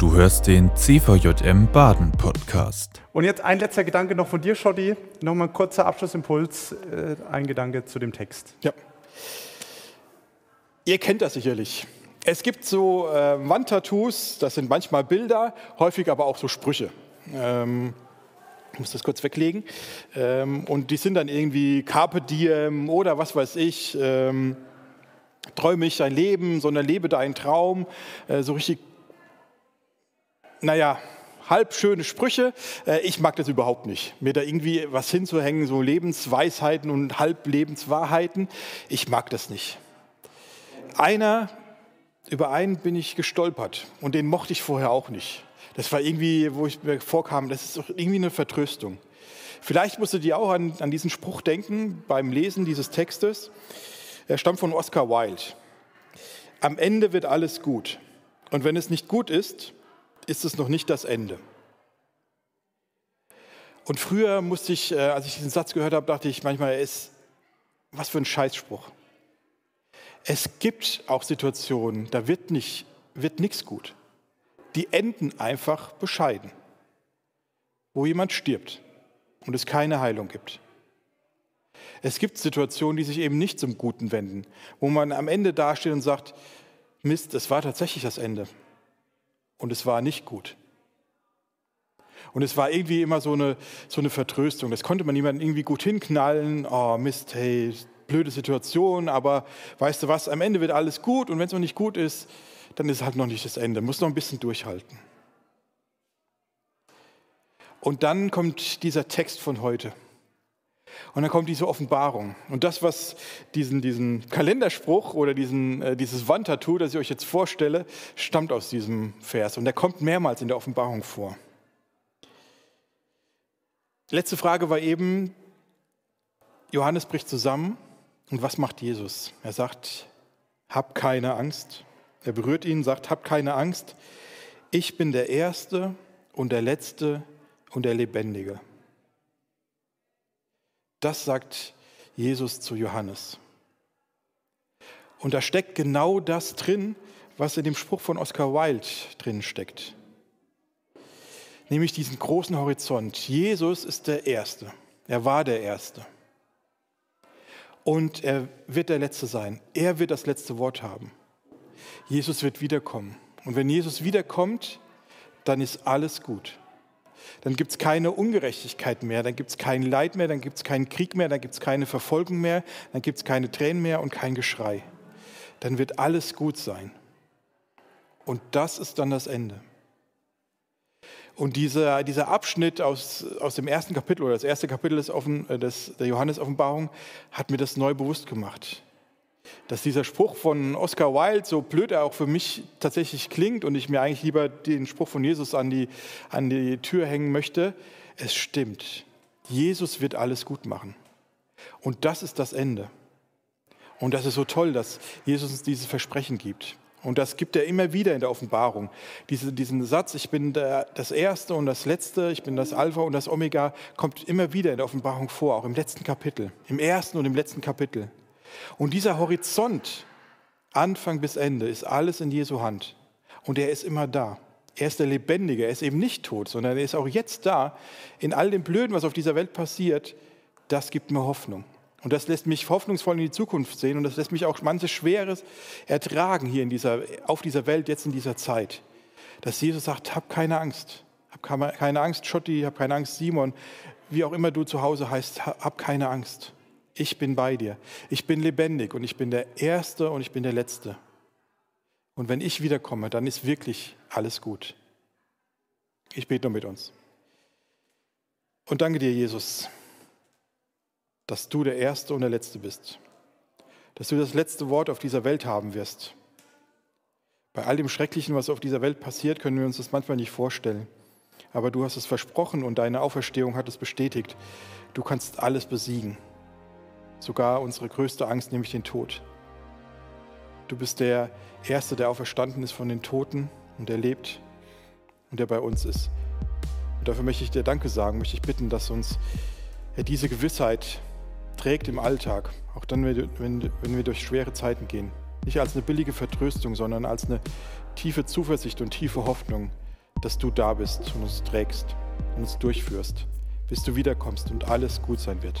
Du hörst den CVJM Baden Podcast. Und jetzt ein letzter Gedanke noch von dir, Schotti. Nochmal ein kurzer Abschlussimpuls, äh, ein Gedanke zu dem Text. Ja. Ihr kennt das sicherlich. Es gibt so äh, Wandtattoos, das sind manchmal Bilder, häufig aber auch so Sprüche. Ähm, ich muss das kurz weglegen. Ähm, und die sind dann irgendwie Carpe Diem oder was weiß ich. Ähm, träume ich dein Leben, sondern lebe deinen Traum. Äh, so richtig, naja, halb schöne Sprüche. Äh, ich mag das überhaupt nicht. Mir da irgendwie was hinzuhängen, so Lebensweisheiten und halb Lebenswahrheiten. Ich mag das nicht. Einer, über einen bin ich gestolpert und den mochte ich vorher auch nicht. Das war irgendwie, wo ich mir vorkam, das ist doch irgendwie eine Vertröstung. Vielleicht musstet ihr auch an, an diesen Spruch denken beim Lesen dieses Textes. Er stammt von Oscar Wilde. Am Ende wird alles gut. Und wenn es nicht gut ist, ist es noch nicht das Ende. Und früher musste ich, äh, als ich diesen Satz gehört habe, dachte ich manchmal, ist, was für ein Scheißspruch. Es gibt auch Situationen, da wird, nicht, wird nichts gut. Die enden einfach bescheiden, wo jemand stirbt und es keine Heilung gibt. Es gibt Situationen, die sich eben nicht zum Guten wenden, wo man am Ende dasteht und sagt, Mist, es war tatsächlich das Ende und es war nicht gut. Und es war irgendwie immer so eine, so eine Vertröstung. Das konnte man jemandem irgendwie gut hinknallen. Oh Mist, hey, blöde Situation, aber weißt du was, am Ende wird alles gut und wenn es noch nicht gut ist, dann ist es halt noch nicht das Ende. Muss noch ein bisschen durchhalten. Und dann kommt dieser Text von heute. Und dann kommt diese Offenbarung. Und das, was diesen, diesen Kalenderspruch oder diesen, äh, dieses Wandtattoo, das ich euch jetzt vorstelle, stammt aus diesem Vers. Und der kommt mehrmals in der Offenbarung vor. Letzte Frage war eben, Johannes bricht zusammen und was macht Jesus? Er sagt, hab keine Angst. Er berührt ihn, sagt, hab keine Angst. Ich bin der Erste und der Letzte und der Lebendige. Das sagt Jesus zu Johannes. Und da steckt genau das drin, was in dem Spruch von Oscar Wilde drin steckt. Nämlich diesen großen Horizont. Jesus ist der Erste. Er war der Erste und er wird der Letzte sein. Er wird das letzte Wort haben. Jesus wird wiederkommen. Und wenn Jesus wiederkommt, dann ist alles gut. Dann gibt es keine Ungerechtigkeit mehr, dann gibt es kein Leid mehr, dann gibt es keinen Krieg mehr, dann gibt es keine Verfolgung mehr, dann gibt es keine Tränen mehr und kein Geschrei. Dann wird alles gut sein. Und das ist dann das Ende. Und dieser, dieser Abschnitt aus, aus dem ersten Kapitel oder das erste Kapitel des, Offen, äh, des, der Johannes-Offenbarung hat mir das neu bewusst gemacht. Dass dieser Spruch von Oscar Wilde, so blöd er auch für mich tatsächlich klingt und ich mir eigentlich lieber den Spruch von Jesus an die, an die Tür hängen möchte, es stimmt. Jesus wird alles gut machen. Und das ist das Ende. Und das ist so toll, dass Jesus uns dieses Versprechen gibt. Und das gibt er immer wieder in der Offenbarung. Diese, diesen Satz, ich bin der, das Erste und das Letzte, ich bin das Alpha und das Omega, kommt immer wieder in der Offenbarung vor, auch im letzten Kapitel, im ersten und im letzten Kapitel. Und dieser Horizont, Anfang bis Ende, ist alles in Jesu Hand. Und er ist immer da. Er ist der Lebendige, er ist eben nicht tot, sondern er ist auch jetzt da. In all dem Blöden, was auf dieser Welt passiert, das gibt mir Hoffnung. Und das lässt mich hoffnungsvoll in die Zukunft sehen und das lässt mich auch manches Schweres ertragen hier in dieser, auf dieser Welt, jetzt in dieser Zeit. Dass Jesus sagt, hab keine Angst. Hab keine Angst, Schotti, hab keine Angst, Simon. Wie auch immer du zu Hause heißt, hab keine Angst. Ich bin bei dir. Ich bin lebendig und ich bin der Erste und ich bin der Letzte. Und wenn ich wiederkomme, dann ist wirklich alles gut. Ich bete nur mit uns. Und danke dir, Jesus dass du der Erste und der Letzte bist. Dass du das letzte Wort auf dieser Welt haben wirst. Bei all dem Schrecklichen, was auf dieser Welt passiert, können wir uns das manchmal nicht vorstellen. Aber du hast es versprochen und deine Auferstehung hat es bestätigt. Du kannst alles besiegen. Sogar unsere größte Angst, nämlich den Tod. Du bist der Erste, der auferstanden ist von den Toten und der lebt und der bei uns ist. Und dafür möchte ich dir Danke sagen, möchte ich bitten, dass uns diese Gewissheit trägt im Alltag, auch dann, wenn, wenn wir durch schwere Zeiten gehen. Nicht als eine billige Vertröstung, sondern als eine tiefe Zuversicht und tiefe Hoffnung, dass du da bist und uns trägst und uns durchführst, bis du wiederkommst und alles gut sein wird.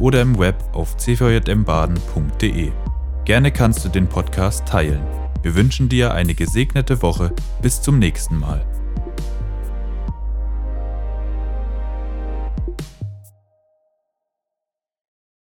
oder im Web auf cvjmbaden.de. Gerne kannst du den Podcast teilen. Wir wünschen dir eine gesegnete Woche. Bis zum nächsten Mal.